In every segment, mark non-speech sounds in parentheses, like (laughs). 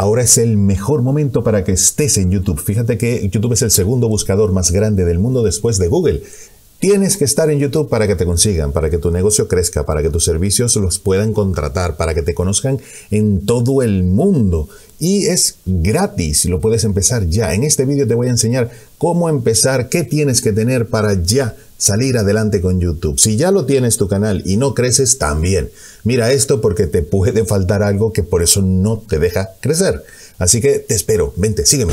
Ahora es el mejor momento para que estés en YouTube. Fíjate que YouTube es el segundo buscador más grande del mundo después de Google. Tienes que estar en YouTube para que te consigan, para que tu negocio crezca, para que tus servicios los puedan contratar, para que te conozcan en todo el mundo. Y es gratis, lo puedes empezar ya. En este vídeo te voy a enseñar cómo empezar, qué tienes que tener para ya salir adelante con YouTube. Si ya lo tienes tu canal y no creces, también. Mira esto porque te puede faltar algo que por eso no te deja crecer. Así que te espero, vente, sígueme.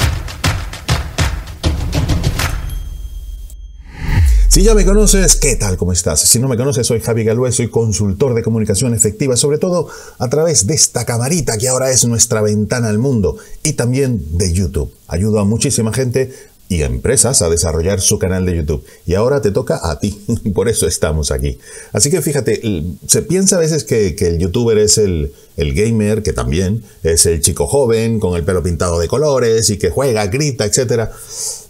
Si ya me conoces, ¿qué tal? ¿Cómo estás? Si no me conoces, soy Javi Galué, soy consultor de comunicación efectiva, sobre todo a través de esta camarita que ahora es nuestra ventana al mundo y también de YouTube. Ayudo a muchísima gente y empresas a desarrollar su canal de YouTube. Y ahora te toca a ti, (laughs) por eso estamos aquí. Así que fíjate, se piensa a veces que, el youtuber es el, el, gamer, que también es el chico joven con el pelo pintado de colores y que juega, grita, etc.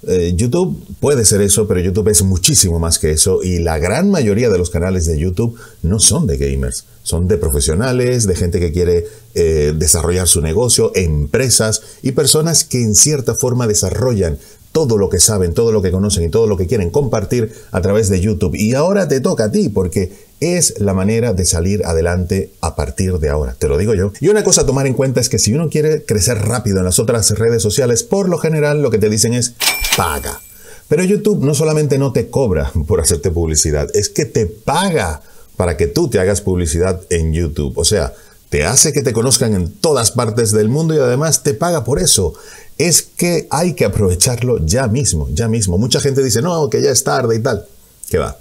Eh, YouTube puede ser eso, pero YouTube es muchísimo más que eso y la gran mayoría de los canales de YouTube no son de gamers, son de profesionales, de gente que quiere eh, desarrollar su negocio, empresas y personas que en cierta forma desarrollan todo lo que saben, todo lo que conocen y todo lo que quieren compartir a través de YouTube. Y ahora te toca a ti porque es la manera de salir adelante a partir de ahora, te lo digo yo. Y una cosa a tomar en cuenta es que si uno quiere crecer rápido en las otras redes sociales, por lo general lo que te dicen es paga. Pero YouTube no solamente no te cobra (laughs) por hacerte publicidad, es que te paga para que tú te hagas publicidad en YouTube. O sea, te hace que te conozcan en todas partes del mundo y además te paga por eso es que hay que aprovecharlo ya mismo, ya mismo. Mucha gente dice, no, que ya es tarde y tal. ¿Qué va?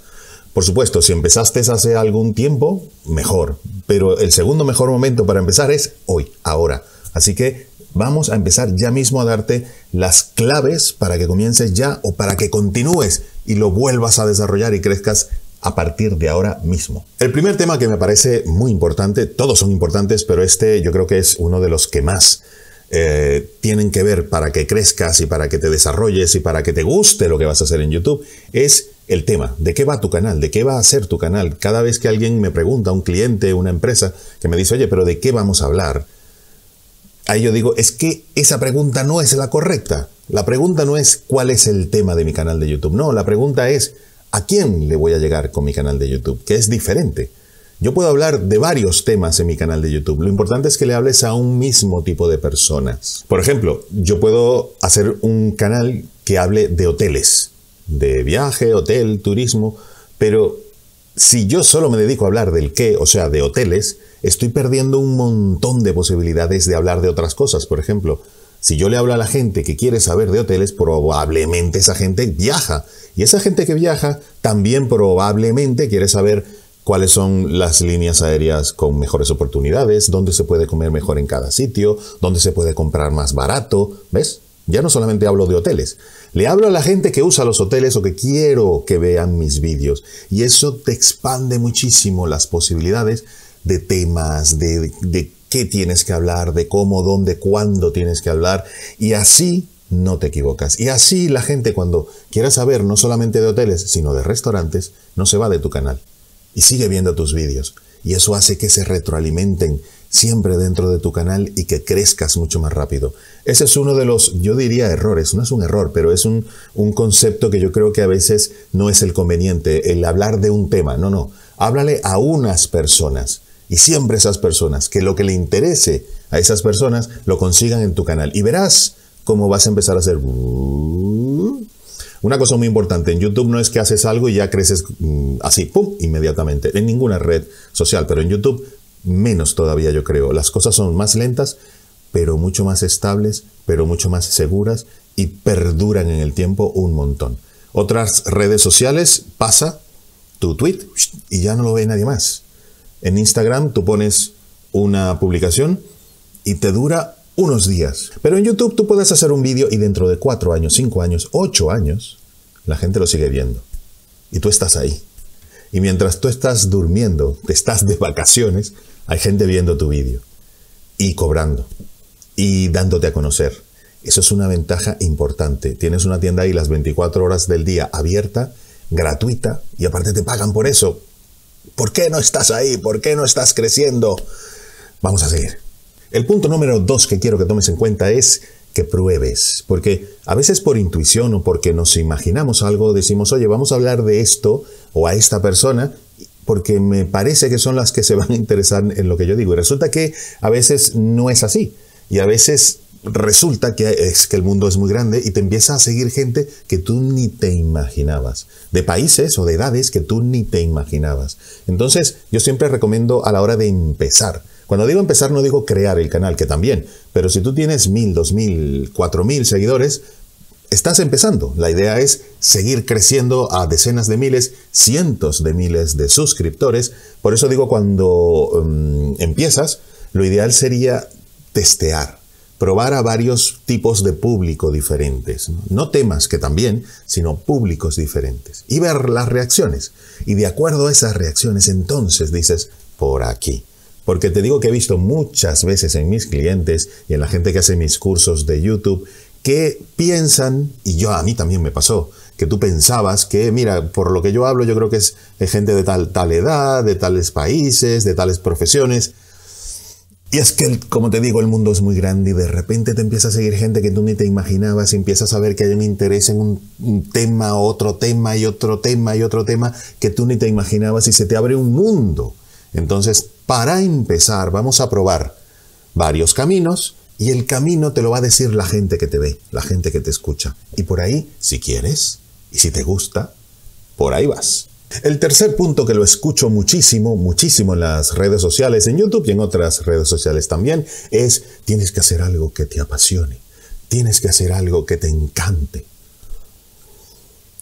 Por supuesto, si empezaste hace algún tiempo, mejor. Pero el segundo mejor momento para empezar es hoy, ahora. Así que vamos a empezar ya mismo a darte las claves para que comiences ya o para que continúes y lo vuelvas a desarrollar y crezcas a partir de ahora mismo. El primer tema que me parece muy importante, todos son importantes, pero este yo creo que es uno de los que más eh, tienen que ver para que crezcas y para que te desarrolles y para que te guste lo que vas a hacer en YouTube, es el tema, de qué va tu canal, de qué va a ser tu canal. Cada vez que alguien me pregunta, un cliente, una empresa, que me dice, oye, pero ¿de qué vamos a hablar? Ahí yo digo, es que esa pregunta no es la correcta. La pregunta no es cuál es el tema de mi canal de YouTube. No, la pregunta es, ¿a quién le voy a llegar con mi canal de YouTube? Que es diferente. Yo puedo hablar de varios temas en mi canal de YouTube. Lo importante es que le hables a un mismo tipo de personas. Por ejemplo, yo puedo hacer un canal que hable de hoteles, de viaje, hotel, turismo, pero si yo solo me dedico a hablar del qué, o sea, de hoteles, estoy perdiendo un montón de posibilidades de hablar de otras cosas. Por ejemplo, si yo le hablo a la gente que quiere saber de hoteles, probablemente esa gente viaja. Y esa gente que viaja también probablemente quiere saber cuáles son las líneas aéreas con mejores oportunidades, dónde se puede comer mejor en cada sitio, dónde se puede comprar más barato. ¿Ves? Ya no solamente hablo de hoteles, le hablo a la gente que usa los hoteles o que quiero que vean mis vídeos. Y eso te expande muchísimo las posibilidades de temas, de, de qué tienes que hablar, de cómo, dónde, cuándo tienes que hablar. Y así no te equivocas. Y así la gente cuando quiera saber no solamente de hoteles, sino de restaurantes, no se va de tu canal y sigue viendo tus vídeos. Y eso hace que se retroalimenten siempre dentro de tu canal y que crezcas mucho más rápido. Ese es uno de los, yo diría, errores. No es un error, pero es un, un concepto que yo creo que a veces no es el conveniente, el hablar de un tema. No, no. Háblale a unas personas. Y siempre esas personas, que lo que le interese a esas personas, lo consigan en tu canal. Y verás cómo vas a empezar a hacer... Una cosa muy importante, en YouTube no es que haces algo y ya creces mm, así, ¡pum!, inmediatamente. En ninguna red social, pero en YouTube menos todavía yo creo. Las cosas son más lentas, pero mucho más estables, pero mucho más seguras y perduran en el tiempo un montón. Otras redes sociales pasa tu tweet y ya no lo ve nadie más. En Instagram tú pones una publicación y te dura unos días. Pero en YouTube tú puedes hacer un vídeo y dentro de cuatro años, cinco años, ocho años, la gente lo sigue viendo. Y tú estás ahí. Y mientras tú estás durmiendo, estás de vacaciones, hay gente viendo tu vídeo y cobrando y dándote a conocer. Eso es una ventaja importante. Tienes una tienda ahí las 24 horas del día abierta, gratuita, y aparte te pagan por eso. ¿Por qué no estás ahí? ¿Por qué no estás creciendo? Vamos a seguir. El punto número dos que quiero que tomes en cuenta es que pruebes, porque a veces por intuición o porque nos imaginamos algo decimos, oye, vamos a hablar de esto o a esta persona porque me parece que son las que se van a interesar en lo que yo digo. Y resulta que a veces no es así. Y a veces resulta que es que el mundo es muy grande y te empieza a seguir gente que tú ni te imaginabas, de países o de edades que tú ni te imaginabas. Entonces, yo siempre recomiendo a la hora de empezar. Cuando digo empezar no digo crear el canal, que también, pero si tú tienes mil, dos mil, cuatro mil seguidores, Estás empezando. La idea es seguir creciendo a decenas de miles, cientos de miles de suscriptores. Por eso digo, cuando mm, empiezas, lo ideal sería testear, probar a varios tipos de público diferentes. ¿no? temas que también, sino públicos diferentes. Y ver las reacciones. Y de acuerdo a esas reacciones, entonces dices, por aquí. Porque te digo que he visto muchas veces en mis clientes y en la gente que hace mis cursos de YouTube que piensan, y yo a mí también me pasó, que tú pensabas que, mira, por lo que yo hablo, yo creo que es gente de tal, tal edad, de tales países, de tales profesiones. Y es que, como te digo, el mundo es muy grande y de repente te empieza a seguir gente que tú ni te imaginabas y empiezas a ver que hay un interés en un, un tema, otro tema y otro tema y otro tema que tú ni te imaginabas y se te abre un mundo. Entonces, para empezar, vamos a probar varios caminos y el camino te lo va a decir la gente que te ve, la gente que te escucha. Y por ahí, si quieres y si te gusta, por ahí vas. El tercer punto que lo escucho muchísimo, muchísimo en las redes sociales, en YouTube y en otras redes sociales también, es tienes que hacer algo que te apasione, tienes que hacer algo que te encante.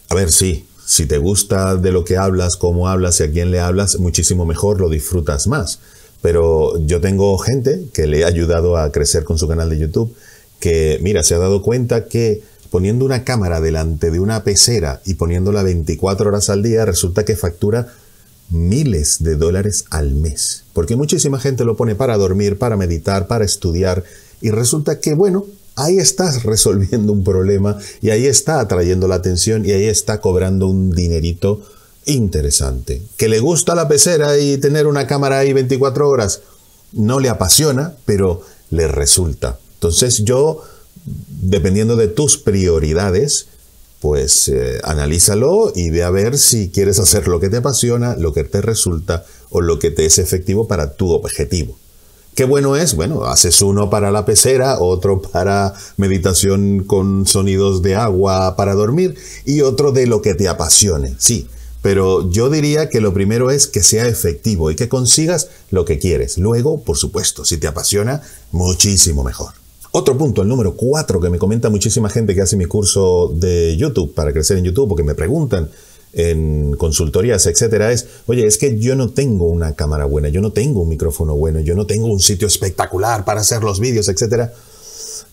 A ver, sí, si te gusta de lo que hablas, cómo hablas y a quién le hablas, muchísimo mejor, lo disfrutas más. Pero yo tengo gente que le ha ayudado a crecer con su canal de YouTube, que mira, se ha dado cuenta que poniendo una cámara delante de una pecera y poniéndola 24 horas al día, resulta que factura miles de dólares al mes. Porque muchísima gente lo pone para dormir, para meditar, para estudiar, y resulta que, bueno, ahí estás (laughs) resolviendo un problema y ahí está atrayendo la atención y ahí está cobrando un dinerito interesante. Que le gusta la pecera y tener una cámara ahí 24 horas, no le apasiona, pero le resulta. Entonces yo, dependiendo de tus prioridades, pues eh, analízalo y ve a ver si quieres hacer lo que te apasiona, lo que te resulta o lo que te es efectivo para tu objetivo. Qué bueno es, bueno, haces uno para la pecera, otro para meditación con sonidos de agua para dormir y otro de lo que te apasione. Sí, pero yo diría que lo primero es que sea efectivo y que consigas lo que quieres. Luego, por supuesto, si te apasiona, muchísimo mejor. Otro punto, el número cuatro, que me comenta muchísima gente que hace mi curso de YouTube para crecer en YouTube, porque me preguntan en consultorías, etcétera, es, oye, es que yo no tengo una cámara buena, yo no tengo un micrófono bueno, yo no tengo un sitio espectacular para hacer los vídeos, etcétera.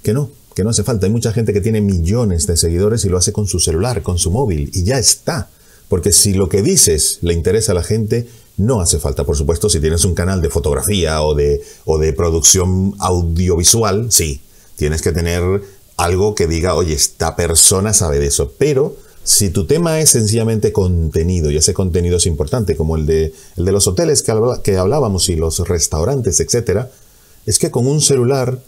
Que no, que no hace falta. Hay mucha gente que tiene millones de seguidores y lo hace con su celular, con su móvil, y ya está. Porque si lo que dices le interesa a la gente, no hace falta, por supuesto, si tienes un canal de fotografía o de, o de producción audiovisual, sí, tienes que tener algo que diga, oye, esta persona sabe de eso. Pero si tu tema es sencillamente contenido, y ese contenido es importante, como el de, el de los hoteles que, hablábamos y los restaurantes, etc., es que con un celular,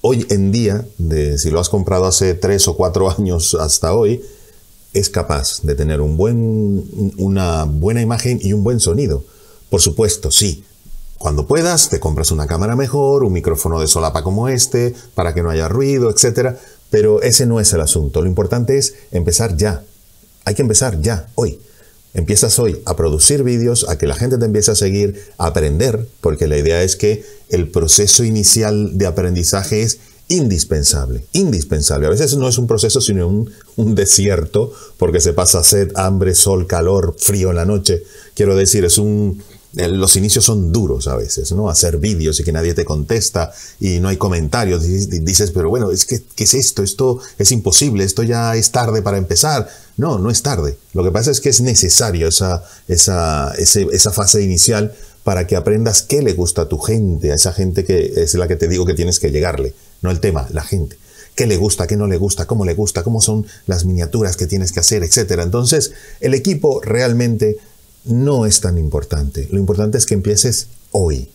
hoy en día, de, si lo has comprado hace tres o cuatro años hasta hoy, es capaz de tener un buen, una buena imagen y un buen sonido. Por supuesto, sí. Cuando puedas, te compras una cámara mejor, un micrófono de solapa como este, para que no haya ruido, etc. Pero ese no es el asunto. Lo importante es empezar ya. Hay que empezar ya, hoy. Empiezas hoy a producir vídeos, a que la gente te empiece a seguir, a aprender, porque la idea es que el proceso inicial de aprendizaje es indispensable, indispensable. A veces no es un proceso, sino un, un, desierto, porque se pasa sed, hambre, sol, calor, frío en la noche. Quiero decir, es un... Los inicios son duros a veces, ¿no? Hacer vídeos y que nadie te contesta y no hay comentarios. Dices, pero bueno, es que, ¿qué es esto? Esto es imposible, esto ya es tarde para empezar. No, no es tarde. Lo que pasa es que es necesario esa, esa, esa fase inicial para que aprendas qué le gusta a tu gente, a esa gente que es la que te digo que tienes que llegarle no el tema, la gente. ¿Qué le gusta, qué no le gusta, cómo le gusta, cómo son las miniaturas que tienes que hacer, etcétera? Entonces, el equipo realmente no es tan importante. Lo importante es que empieces hoy,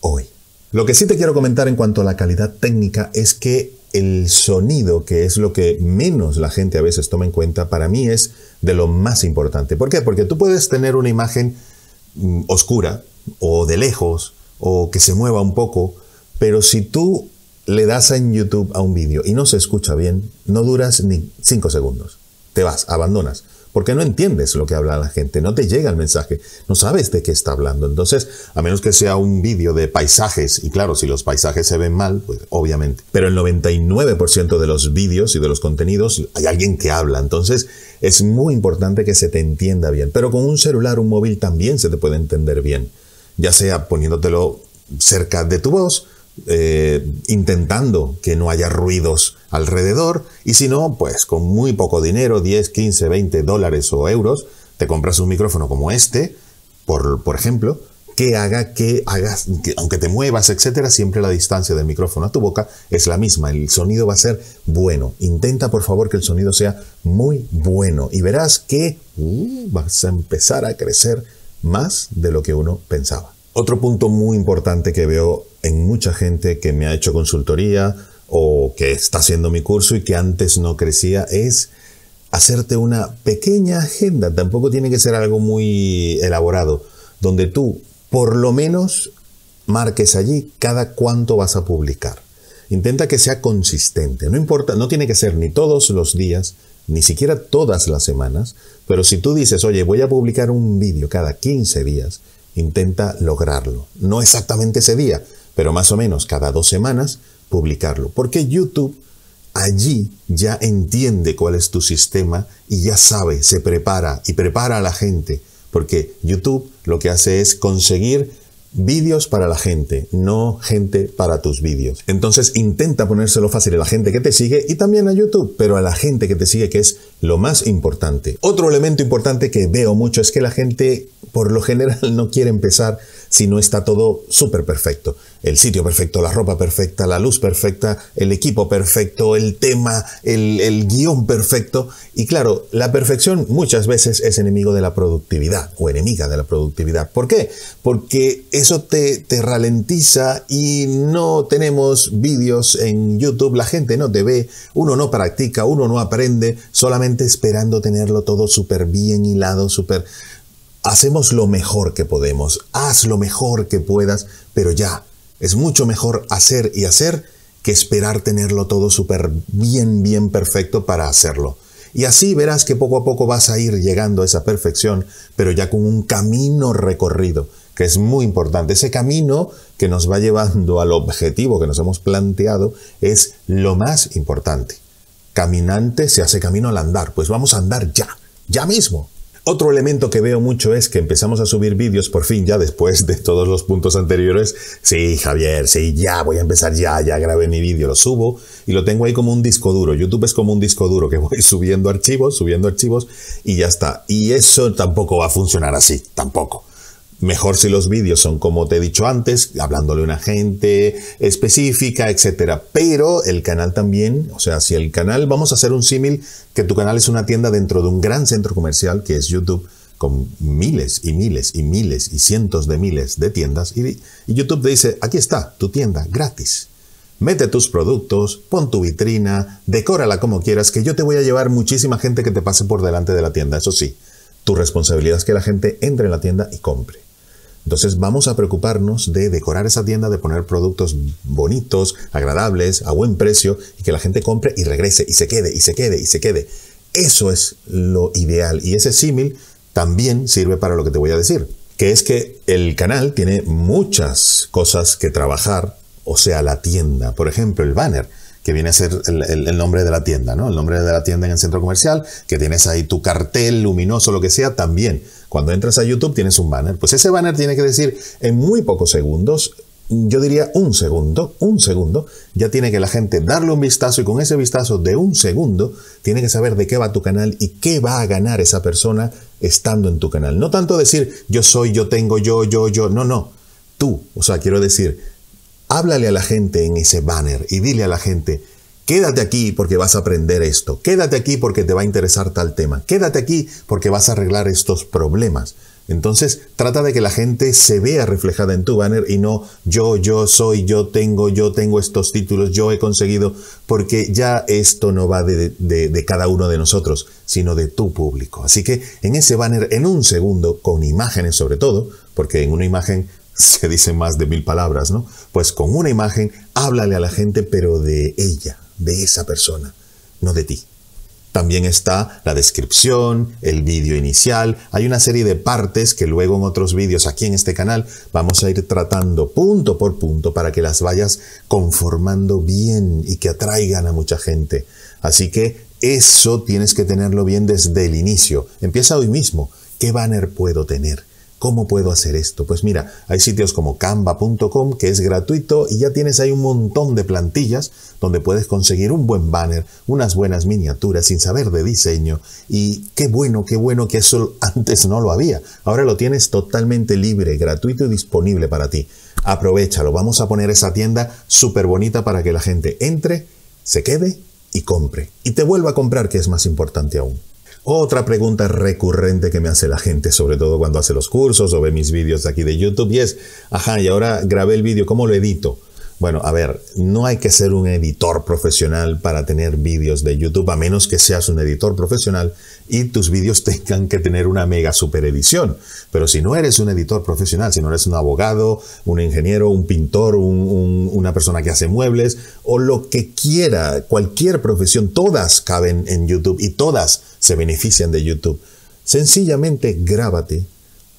hoy. Lo que sí te quiero comentar en cuanto a la calidad técnica es que el sonido, que es lo que menos la gente a veces toma en cuenta, para mí es de lo más importante. ¿Por qué? Porque tú puedes tener una imagen mm, oscura o de lejos o que se mueva un poco, pero si tú le das en YouTube a un vídeo y no se escucha bien, no duras ni 5 segundos. Te vas, abandonas porque no entiendes lo que habla la gente, no te llega el mensaje, no sabes de qué está hablando. Entonces, a menos que sea un vídeo de paisajes, y claro, si los paisajes se ven mal, pues obviamente, pero el 99% de los vídeos y de los contenidos hay alguien que habla, entonces es muy importante que se te entienda bien, pero con un celular, un móvil también se te puede entender bien, ya sea poniéndotelo cerca de tu voz, eh, intentando que no haya ruidos alrededor y si no, pues con muy poco dinero, 10, 15, 20 dólares o euros, te compras un micrófono como este, por, por ejemplo, que haga que hagas, aunque te muevas, etcétera, siempre la distancia del micrófono a tu boca es la misma. El sonido va a ser bueno. Intenta, por favor, que el sonido sea muy bueno y verás que uh, vas a empezar a crecer más de lo que uno pensaba. Otro punto muy importante que veo en mucha gente que me ha hecho consultoría o que está haciendo mi curso y que antes no crecía es hacerte una pequeña agenda, tampoco tiene que ser algo muy elaborado, donde tú por lo menos marques allí cada cuánto vas a publicar. Intenta que sea consistente, no importa, no tiene que ser ni todos los días, ni siquiera todas las semanas, pero si tú dices, oye, voy a publicar un vídeo cada 15 días, intenta lograrlo. No exactamente ese día, pero más o menos cada dos semanas publicarlo. Porque YouTube allí ya entiende cuál es tu sistema y ya sabe, se prepara y prepara a la gente. Porque YouTube lo que hace es conseguir vídeos para la gente, no gente para tus vídeos. Entonces intenta ponérselo fácil a la gente que te sigue y también a YouTube, pero a la gente que te sigue que es lo más importante. Otro elemento importante que veo mucho es que la gente por lo general (laughs) no quiere empezar si no está todo súper perfecto. El sitio perfecto, la ropa perfecta, la luz perfecta, el equipo perfecto, el tema, el, guion perfecto. Y claro, la perfección muchas veces es enemigo de la productividad o enemiga de la productividad. ¿Por qué? Porque eso te, te ralentiza y no tenemos vídeos en YouTube, la gente no te ve, uno no practica, uno no aprende, solamente esperando tenerlo todo súper bien hilado, súper hacemos lo mejor que podemos, haz lo mejor que puedas, pero ya, es mucho mejor hacer y hacer que esperar tenerlo todo súper bien, bien perfecto para hacerlo. Y así verás que poco a poco vas a ir llegando a esa perfección, pero ya con un camino recorrido, que es muy importante. Ese camino que nos va llevando al objetivo que nos hemos planteado es lo más importante. Caminante se hace camino al andar, pues vamos a andar ya, ya mismo. Otro elemento que veo mucho es que empezamos a subir vídeos por fin ya después de todos los puntos anteriores. Sí, Javier, sí, ya voy a empezar ya, ya grabé mi vídeo, lo subo y lo tengo ahí como un disco duro. YouTube es como un disco duro que (laughs) voy subiendo archivos, subiendo archivos y ya está. Y eso tampoco va a funcionar así, tampoco. Mejor si los vídeos son como te he dicho antes, hablándole a una gente específica, etc. Pero el canal también, o sea, si el canal, vamos a hacer un símil, que tu canal es una tienda dentro de un gran centro comercial que es YouTube, con miles y miles y miles y cientos de miles de tiendas, y, y YouTube te dice, aquí está, tu tienda, gratis. Mete tus productos, pon tu vitrina, decórala como quieras, que yo te voy a llevar muchísima gente que te pase por delante de la tienda. Eso sí, tu responsabilidad es que la gente entre en la tienda y compre. Entonces vamos a preocuparnos de decorar esa tienda, de poner productos bonitos, agradables, a buen precio y que la gente compre y regrese y se quede y se quede y se quede. Eso es lo ideal y ese símil también sirve para lo que te voy a decir, que es que el canal tiene muchas cosas que trabajar, o sea, la tienda, por ejemplo, el banner que viene a ser el, nombre de la tienda, ¿no? El nombre de la tienda en el centro comercial, que tienes ahí tu cartel luminoso, lo que sea, también. Cuando entras a YouTube tienes un banner. Pues ese banner tiene que decir en muy pocos segundos, yo diría un segundo, un segundo, ya tiene que la gente darle un vistazo y con ese vistazo de un segundo tiene que saber de qué va tu canal y qué va a ganar esa persona estando en tu canal. No tanto decir yo soy, yo tengo, yo, yo, yo, no, no. Tú, o sea, quiero decir, háblale a la gente en ese banner y dile a la gente, quédate aquí porque vas a aprender esto, quédate aquí porque te va a interesar tal tema, quédate aquí porque vas a arreglar estos problemas. Entonces, trata de que la gente se vea reflejada en tu banner y no yo, yo soy, yo tengo, yo tengo estos títulos, yo he conseguido, porque ya esto no va de, de, cada uno de nosotros, sino de tu público. Así que en ese banner, en un segundo, con imágenes sobre todo, porque en una imagen (laughs) se dicen más de mil palabras, ¿no? Pues con una imagen, háblale a la gente, pero de ella, de esa persona, no de ti. También está la descripción, el vídeo inicial. Hay una serie de partes que luego en otros vídeos aquí en este canal vamos a ir tratando punto por punto para que las vayas conformando bien y que atraigan a mucha gente. Así que eso tienes que tenerlo bien desde el inicio. Empieza hoy mismo. ¿Qué banner puedo tener? ¿Cómo puedo hacer esto? Pues mira, hay sitios como canva.com que es gratuito y ya tienes ahí un montón de plantillas donde puedes conseguir un buen banner, unas buenas miniaturas sin saber de diseño y qué bueno, qué bueno que eso (laughs) antes no lo había. Ahora lo tienes totalmente libre, gratuito y disponible para ti. Aprovechalo, vamos a poner esa tienda súper bonita para que la gente entre, se quede y compre. Y te vuelva a comprar, que es más importante aún. Otra pregunta recurrente que me hace la gente, sobre todo cuando hace los cursos o ve mis vídeos aquí de YouTube, y es, ajá, y ahora grabé el vídeo, ¿cómo lo edito? Bueno, a ver, no hay que ser un editor profesional para tener vídeos de YouTube, a menos que seas un editor profesional y tus vídeos (laughs) tengan que tener una mega super edición. Pero si no eres un editor profesional, si no eres un abogado, un ingeniero, un pintor, una persona que hace muebles o lo que quiera, cualquier profesión, todas caben en YouTube y todas se benefician de YouTube. Sencillamente grábate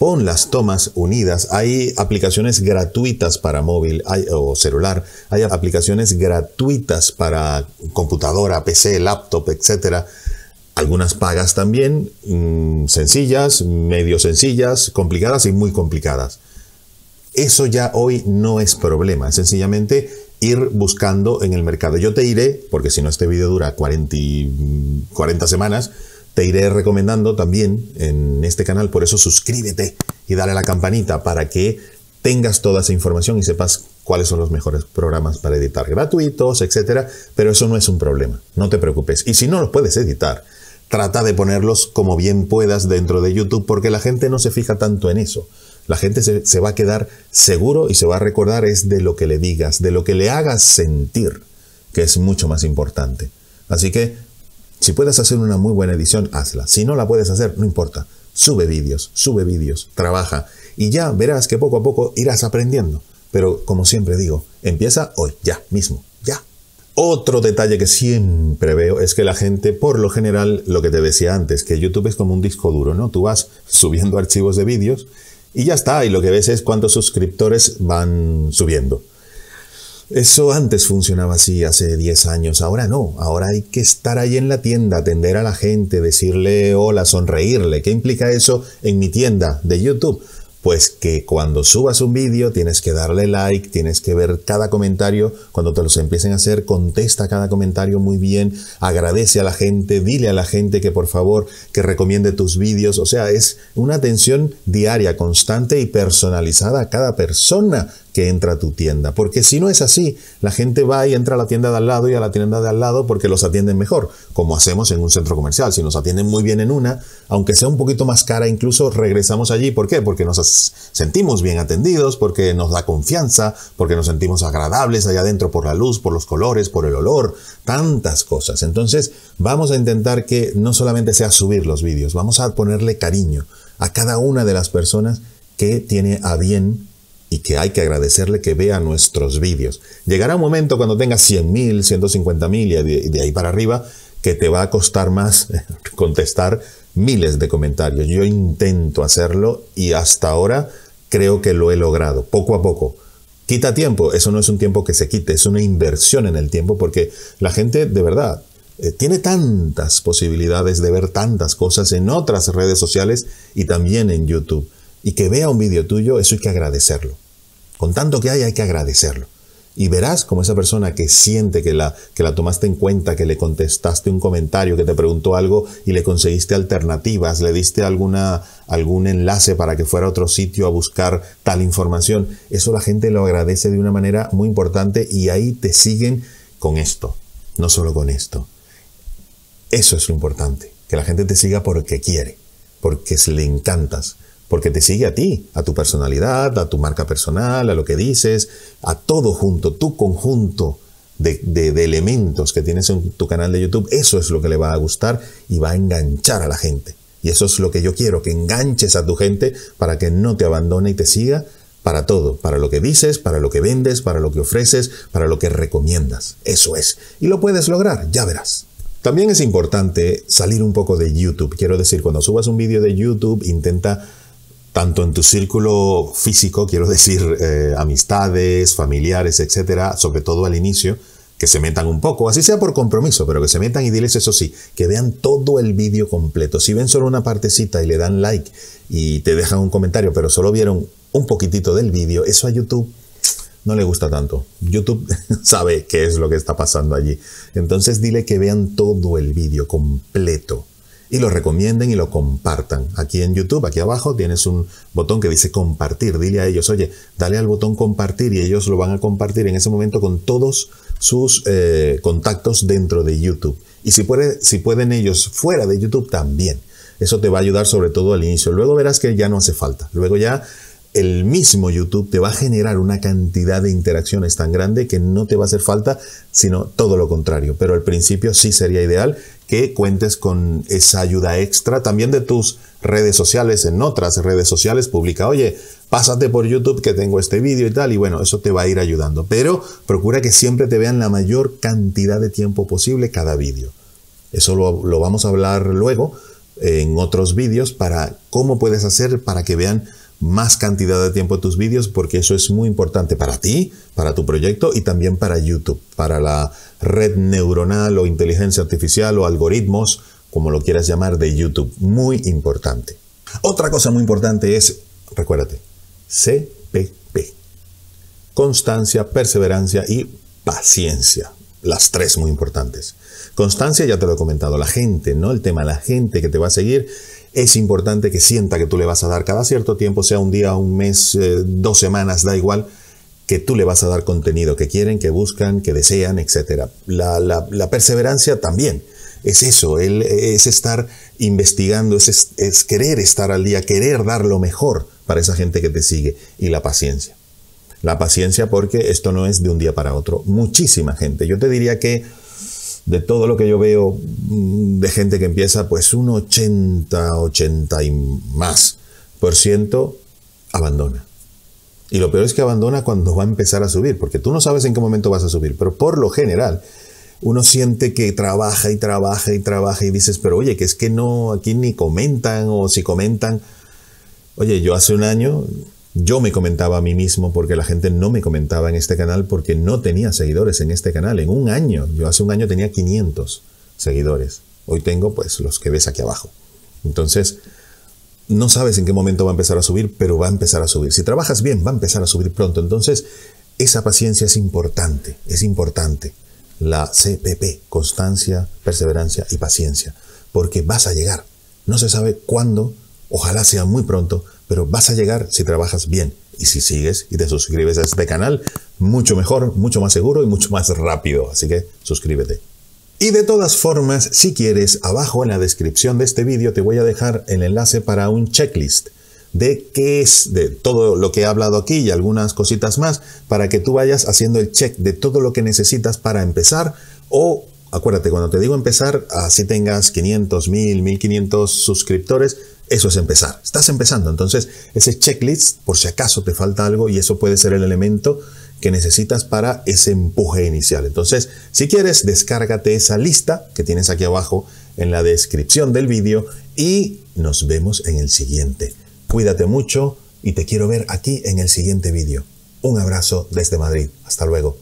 pon las tomas unidas. Hay aplicaciones gratuitas para móvil o celular, hay aplicaciones gratuitas para computadora, PC, laptop, etc. Algunas pagas también, mm, sencillas, medio sencillas, complicadas y muy complicadas. Eso ya hoy no es problema, es sencillamente ir buscando en el mercado. Yo te iré, porque si no este vídeo dura 40, 40 semanas, te iré recomendando también en este canal, por eso suscríbete y dale a la campanita para que tengas toda esa información y sepas cuáles son los mejores programas para editar gratuitos, etcétera, pero eso no es un problema, no te preocupes. Y si no los puedes editar, trata de ponerlos como bien puedas dentro de YouTube porque la gente no se fija tanto en eso. La gente se, se va a quedar seguro y se va a recordar es de lo que le digas, de lo que le hagas sentir, que es mucho más importante. Así que si puedes hacer una muy buena edición, hazla. Si no la puedes hacer, no importa. Sube vídeos, sube vídeos, trabaja y ya verás que poco a poco irás aprendiendo. Pero como siempre digo, empieza hoy, ya mismo, ya. Otro detalle que siempre veo es que la gente, por lo general, lo que te decía antes, que YouTube es como un disco duro, ¿no? Tú vas subiendo archivos de vídeos y ya está, y lo que ves es cuántos suscriptores van subiendo. Eso antes funcionaba así, hace 10 años, ahora no, ahora hay que estar ahí en la tienda, atender a la gente, decirle hola, sonreírle. ¿Qué implica eso en mi tienda de YouTube? Pues que cuando subas un vídeo tienes que darle like, tienes que ver cada comentario, cuando te los empiecen a hacer, contesta cada comentario muy bien, agradece a la gente, dile a la gente que por favor que recomiende tus vídeos, o sea, es una atención diaria, constante y personalizada a cada persona que entra a tu tienda. Porque si no es así, la gente va y entra a la tienda de al lado y a la tienda de al lado porque los atienden mejor, como hacemos en un centro comercial. Si nos atienden muy bien en una, aunque sea un poquito más cara, incluso regresamos allí. ¿Por qué? Porque nos sentimos bien atendidos, porque nos da confianza, porque nos sentimos agradables allá adentro por la luz, por los colores, por el olor, tantas cosas. Entonces, vamos a intentar que no solamente sea subir los vídeos, vamos a ponerle cariño a cada una de las personas que tiene a bien y que hay que agradecerle que vea nuestros vídeos. Llegará un momento cuando tengas 100.000, 150.000 y de ahí para arriba que te va a costar más (laughs) contestar miles de comentarios. Yo intento hacerlo y hasta ahora creo que lo he logrado, poco a poco. Quita tiempo, eso no es un tiempo que se quite, es una inversión en el tiempo porque la gente de verdad eh, tiene tantas posibilidades de ver tantas cosas en otras redes sociales y también en YouTube. Y que vea un vídeo tuyo, eso hay que agradecerlo. Con tanto que hay, hay que agradecerlo. Y verás como esa persona que siente que la, que la tomaste en cuenta, que le contestaste un comentario, que te preguntó algo y le conseguiste alternativas, le diste alguna, algún enlace para que fuera a otro sitio a buscar tal información, eso la gente lo agradece de una manera muy importante y ahí te siguen con esto, no solo con esto. Eso es lo importante, que la gente te siga porque quiere, porque le encantas, porque te sigue a ti, a tu personalidad, a tu marca personal, a lo que dices, a todo junto, tu conjunto de, elementos que tienes en tu canal de YouTube, eso es lo que le va a gustar y va a enganchar a la gente. Y eso es lo que yo quiero, que enganches a tu gente para que no te abandone y te siga para todo, para lo que dices, para lo que vendes, para lo que ofreces, para lo que recomiendas. Eso es. Y lo puedes lograr, ya verás. También es importante salir un poco de YouTube. Quiero decir, cuando subas un vídeo de YouTube, intenta tanto en tu círculo físico, quiero decir, eh, amistades, familiares, etcétera, sobre todo al inicio, que se metan un poco, así sea por compromiso, pero que se metan y diles eso sí, que vean todo el vídeo completo. Si ven solo una partecita y le dan like y te dejan un comentario, pero solo vieron un poquitito del vídeo, eso a YouTube no le gusta tanto. YouTube (laughs) sabe qué es lo que está pasando allí. Entonces dile que vean todo el vídeo completo y lo recomienden y lo compartan. Aquí en YouTube, aquí abajo, tienes un botón que dice compartir. Dile a ellos, oye, dale al botón compartir y ellos lo van a compartir en ese momento con todos sus eh, contactos dentro de YouTube. Y si, puede, si pueden ellos fuera de YouTube también. Eso te va a ayudar sobre todo al inicio. Luego verás que ya no hace falta. Luego ya el mismo YouTube te va a generar una cantidad de interacciones tan grande que no te va a hacer falta, sino todo lo contrario. Pero al principio sí sería ideal que cuentes con esa ayuda extra también de tus redes sociales, en otras redes sociales publica, oye, pásate por YouTube que tengo este vídeo y tal, y bueno, eso te va a ir ayudando. Pero procura que siempre te vean la mayor cantidad de tiempo posible cada vídeo. Eso lo, vamos a hablar luego en otros vídeos para cómo puedes hacer para que vean más cantidad de tiempo tus vídeos porque eso es muy importante para ti, para tu proyecto y también para YouTube, para la red neuronal o inteligencia artificial o algoritmos, como lo quieras llamar, de YouTube. Muy importante. Otra cosa muy importante es, recuérdate, CPP. Constancia, perseverancia y paciencia. Las tres muy importantes. Constancia, ya te lo he comentado, la gente, ¿no? El tema, la gente que te va a seguir es importante que sienta que tú le vas a dar cada cierto tiempo, sea un día, un mes, eh, dos semanas, da igual, que tú le vas a dar contenido que quieren, que buscan, que desean, etc. La, perseverancia también es eso, es estar investigando, es, es querer estar al día, querer dar lo mejor para esa gente que te sigue y la paciencia. La paciencia porque esto no es de un día para otro. Muchísima gente. Yo te diría que de todo lo que yo veo mm, de gente que empieza, pues un 80, 80 y más por ciento abandona. Y lo peor es que abandona cuando va a empezar a subir, porque tú no sabes en qué momento vas a subir, pero por lo general uno siente que trabaja y trabaja y trabaja y dices, pero oye, que es que no, aquí ni comentan o si comentan. Oye, yo hace un año yo me comentaba a mí mismo porque la gente no me comentaba en este canal porque no tenía seguidores en este canal. En un año, yo hace un año tenía 500 seguidores. Hoy tengo pues los que ves aquí abajo. Entonces, no sabes en qué momento va a empezar a subir, pero va a empezar a subir. Si trabajas bien, va a empezar a subir pronto. Entonces, esa paciencia es importante, es importante. La CPP, constancia, perseverancia y paciencia, porque vas a llegar. No se sabe cuándo, ojalá sea muy pronto, pero vas a llegar si trabajas bien. Y si sigues y te suscribes a este canal, mucho mejor, mucho más seguro y mucho más rápido. Así que suscríbete. Y de todas formas, si quieres, abajo en la descripción de este vídeo te voy a dejar el enlace para un checklist de qué es, de todo lo que he hablado aquí y algunas cositas más, para que tú vayas haciendo el check de todo lo que necesitas para empezar o acuérdate, cuando te digo empezar, así tengas 500, 1000, 1500 suscriptores, eso es empezar. Estás empezando. Entonces, ese checklist, por si acaso te falta algo, y eso puede ser el elemento que necesitas para ese empuje inicial. Entonces, si quieres, descárgate esa lista que tienes aquí abajo en la descripción del vídeo y nos vemos en el siguiente. Cuídate mucho y te quiero ver aquí en el siguiente vídeo. Un abrazo desde Madrid. Hasta luego.